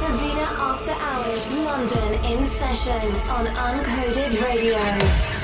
Divina After Hours London in session on Uncoded Radio.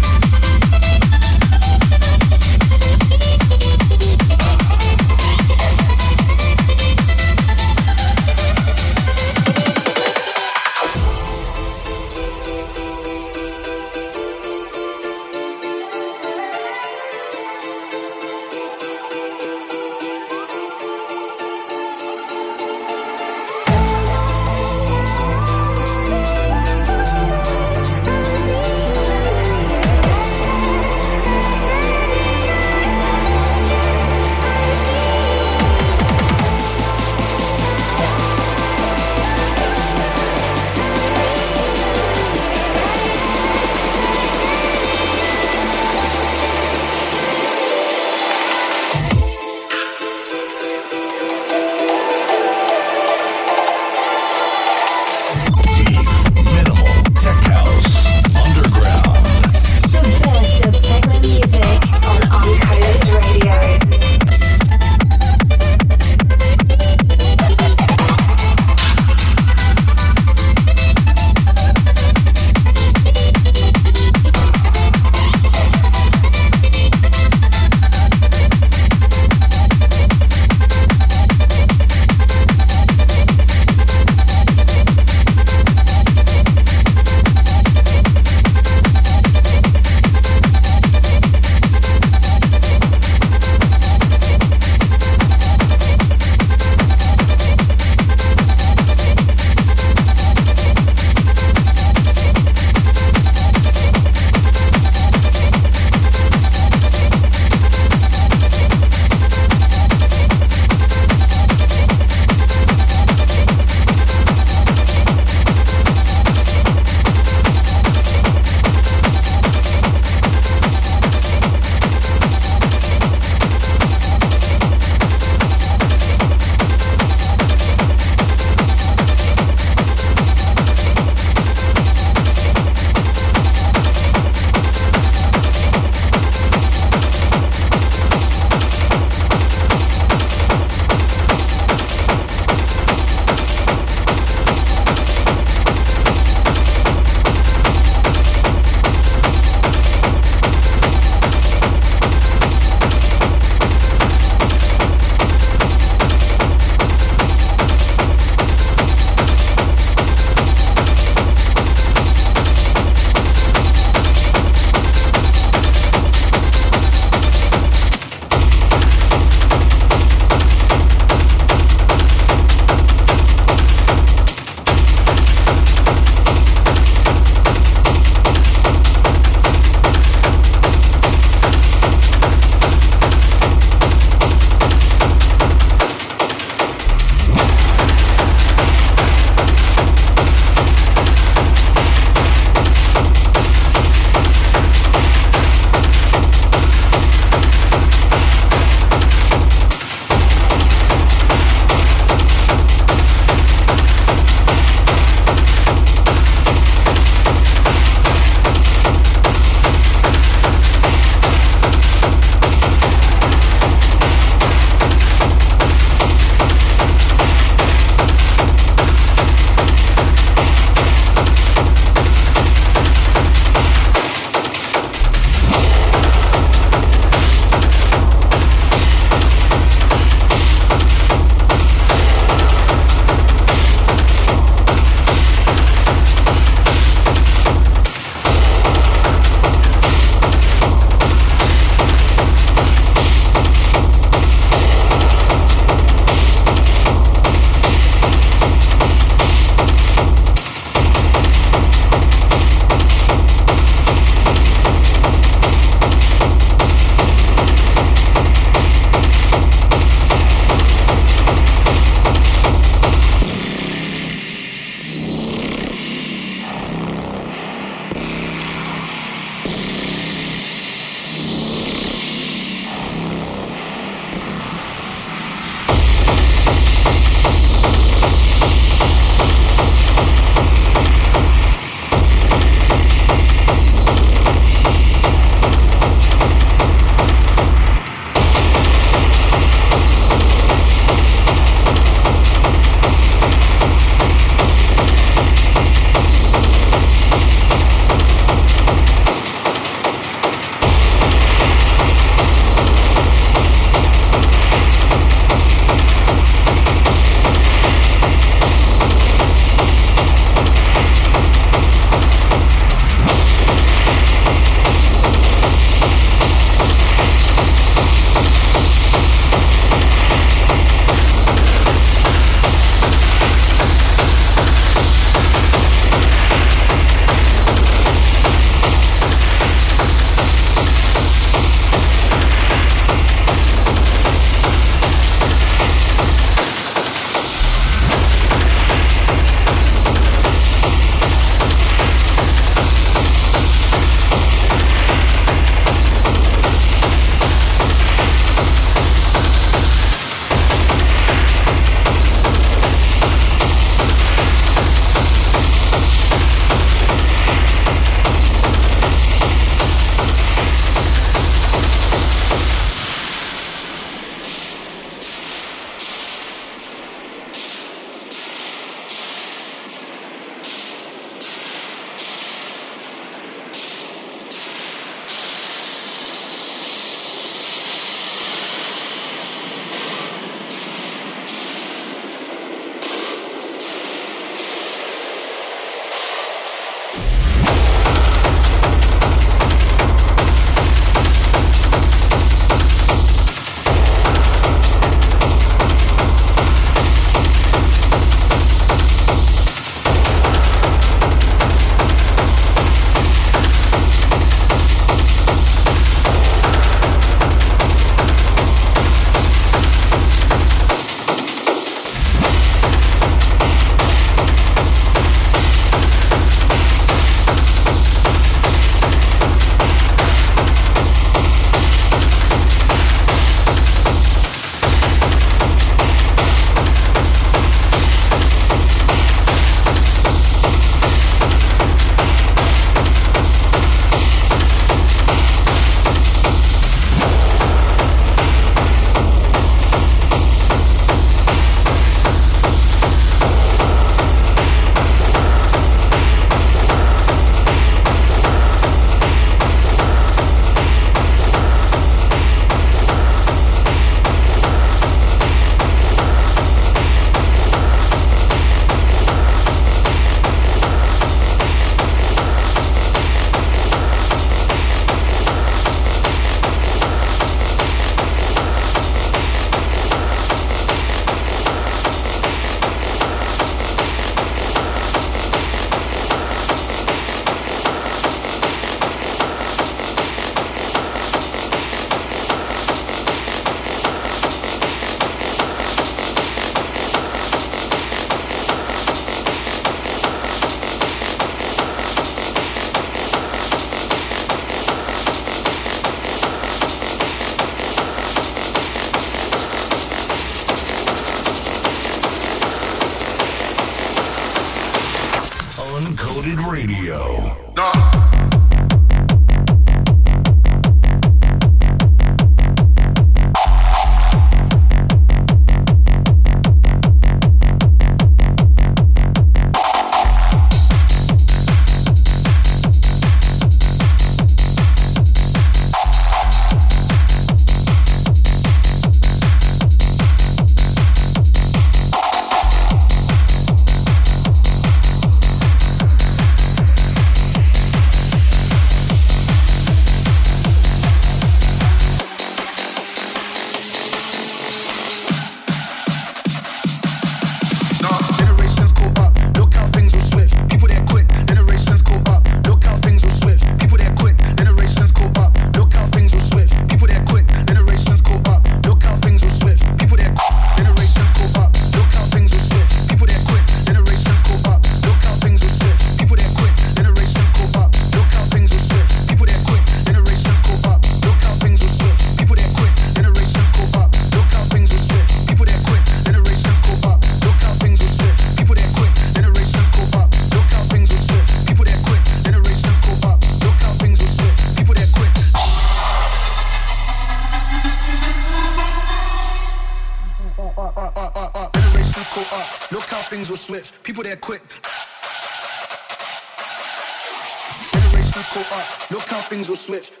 switch.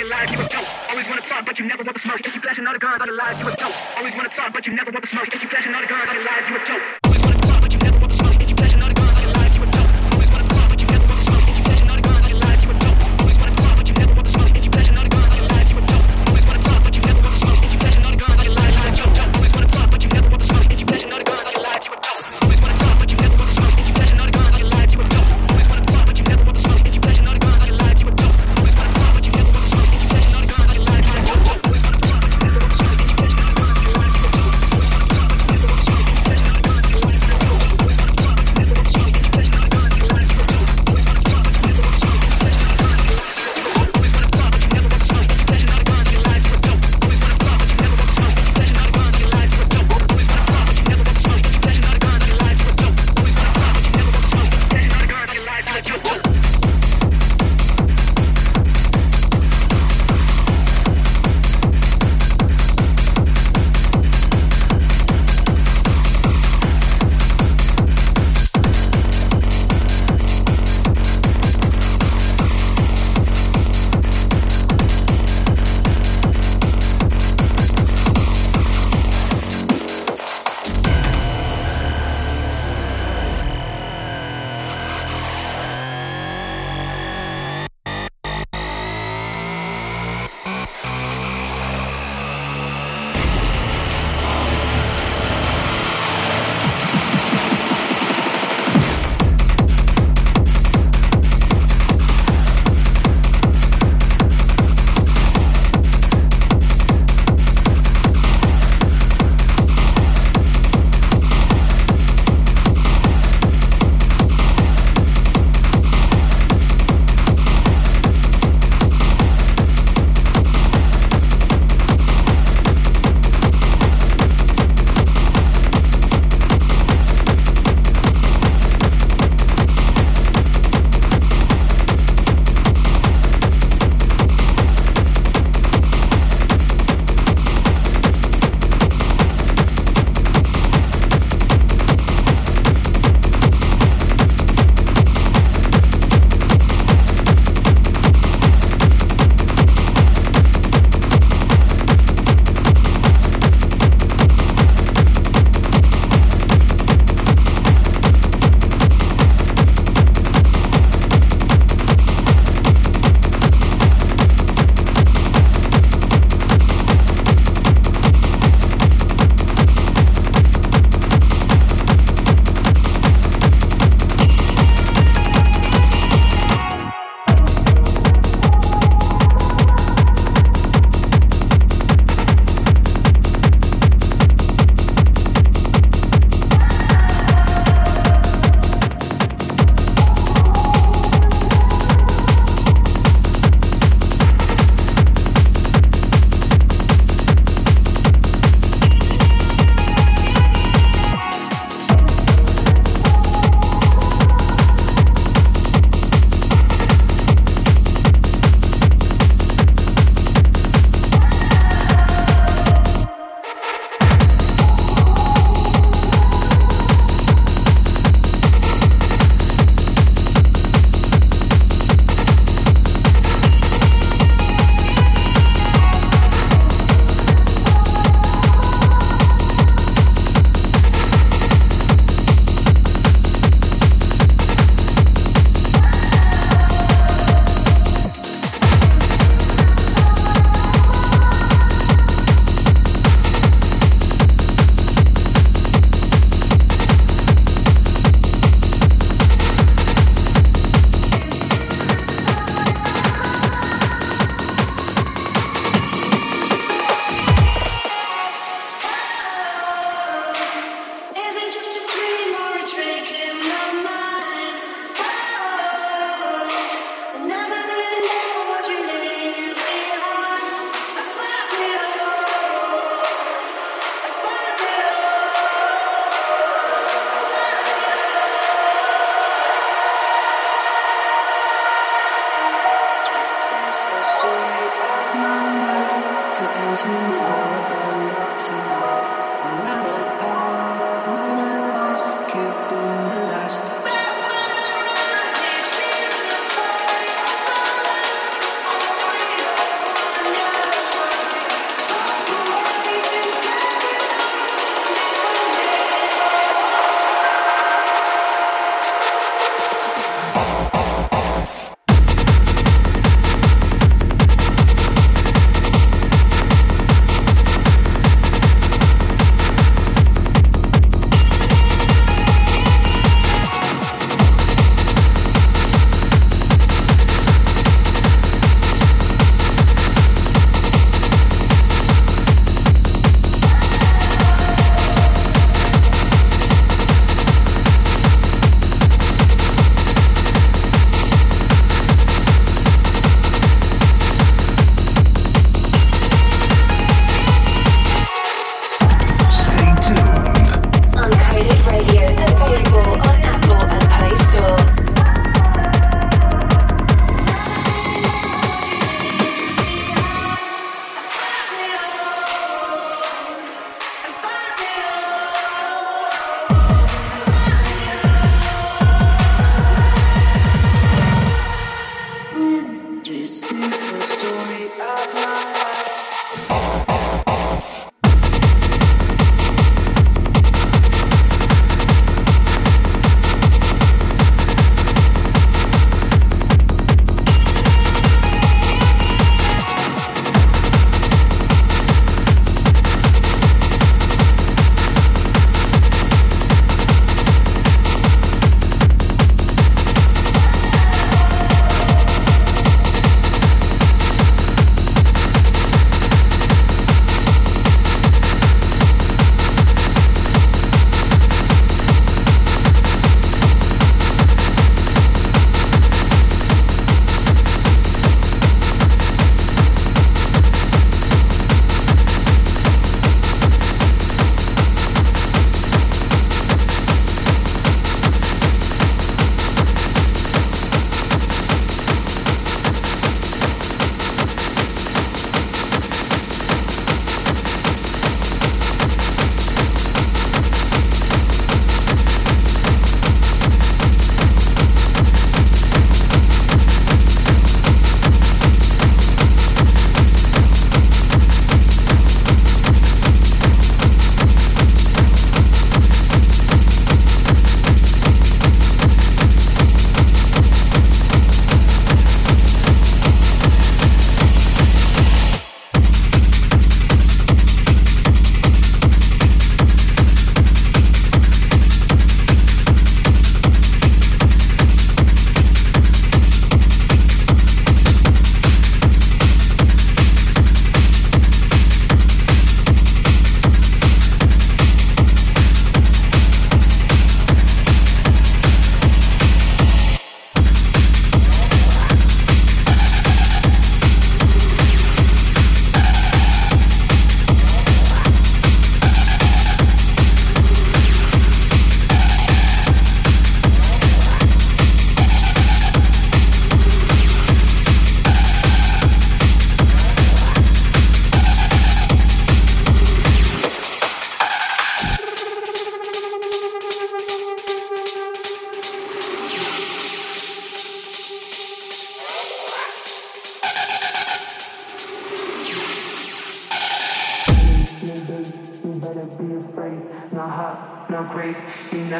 about a lies you a joke. Always wanna talk, but you never want the smoke. If you flashing all the guns, all the lies you a joke. Always wanna talk, but you never want the smoke. If you flashing all the guns, all the lies you a joke.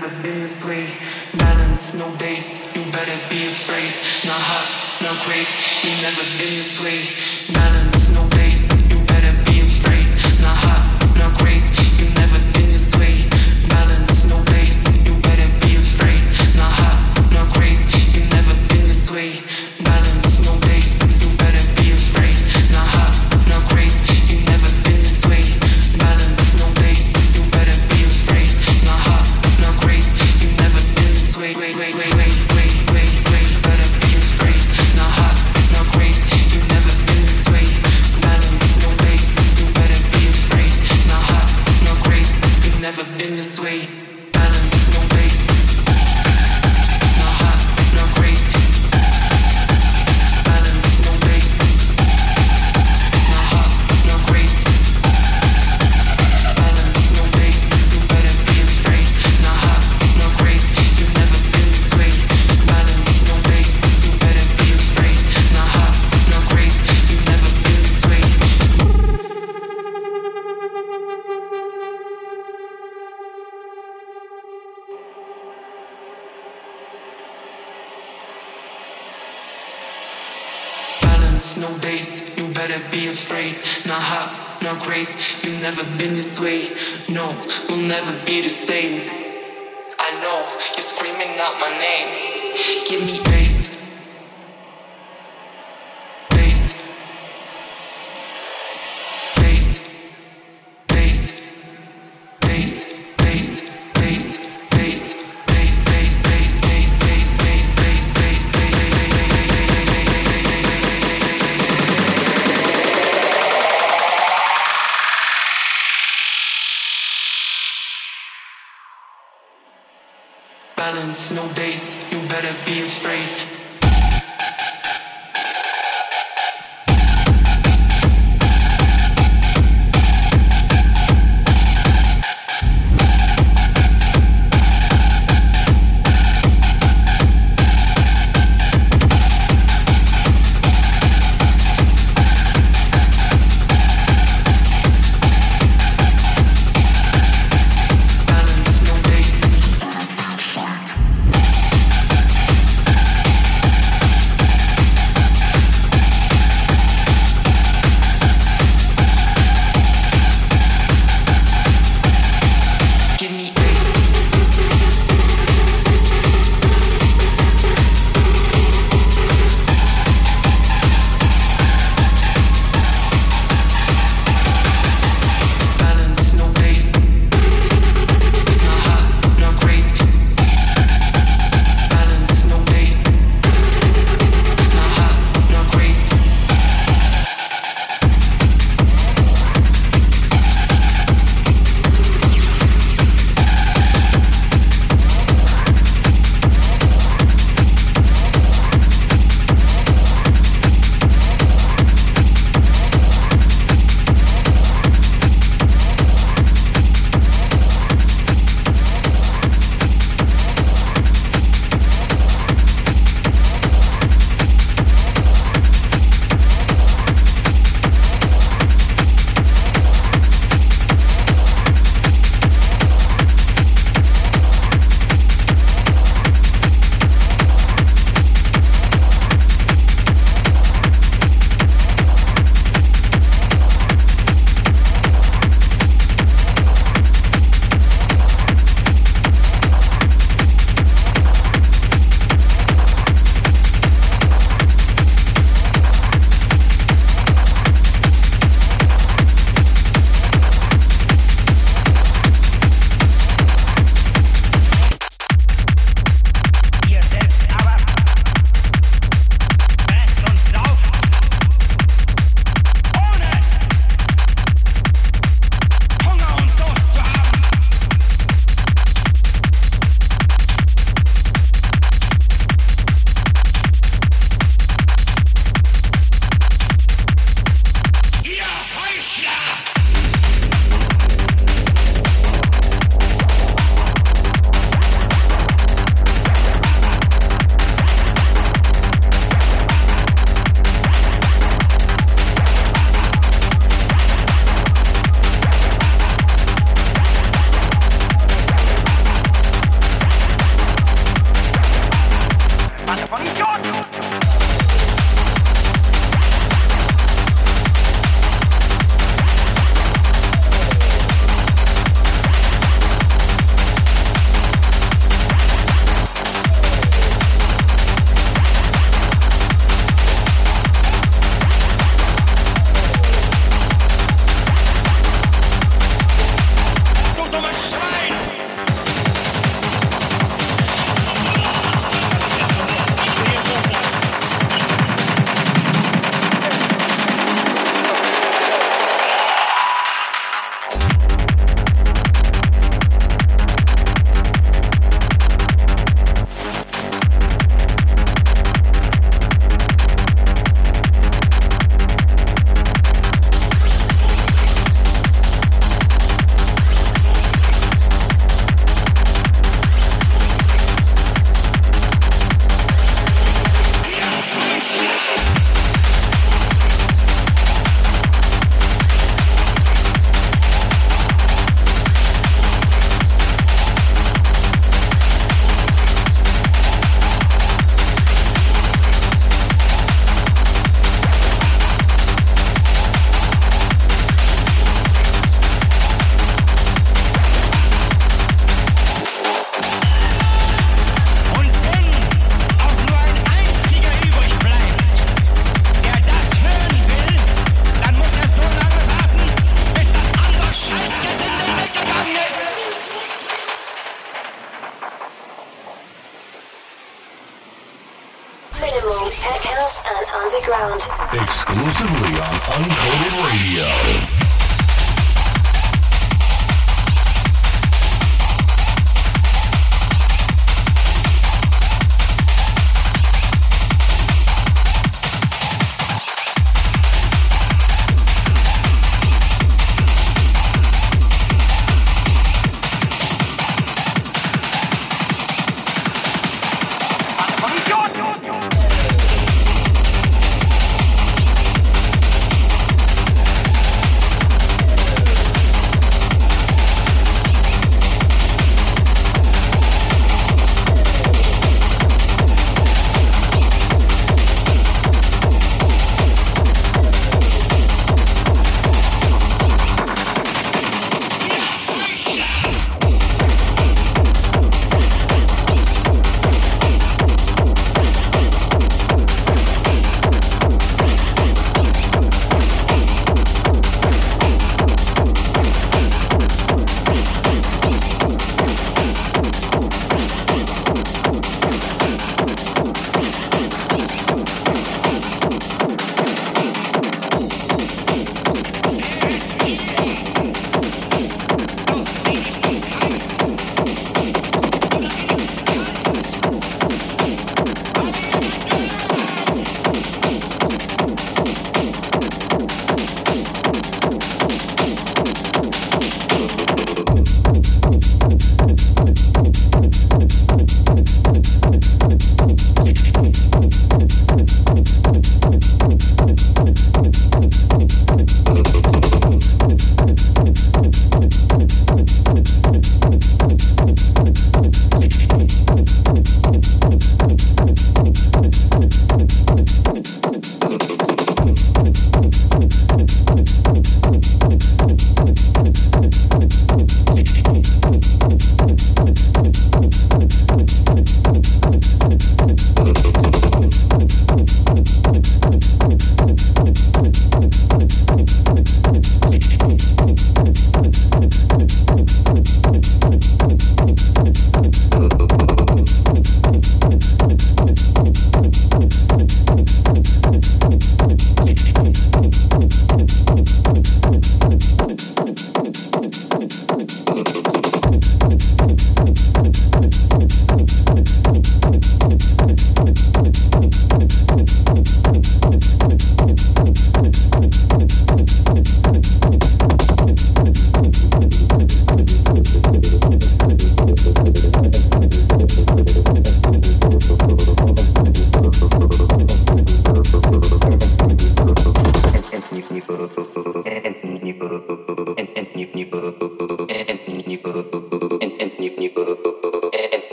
never been this way. Balance, no base, you better be afraid. Not hot, not great, you never been this way. You better be afraid. Not hot, not great. You've never been this way. No, we'll never be the same. I know you're screaming out my name. Give me a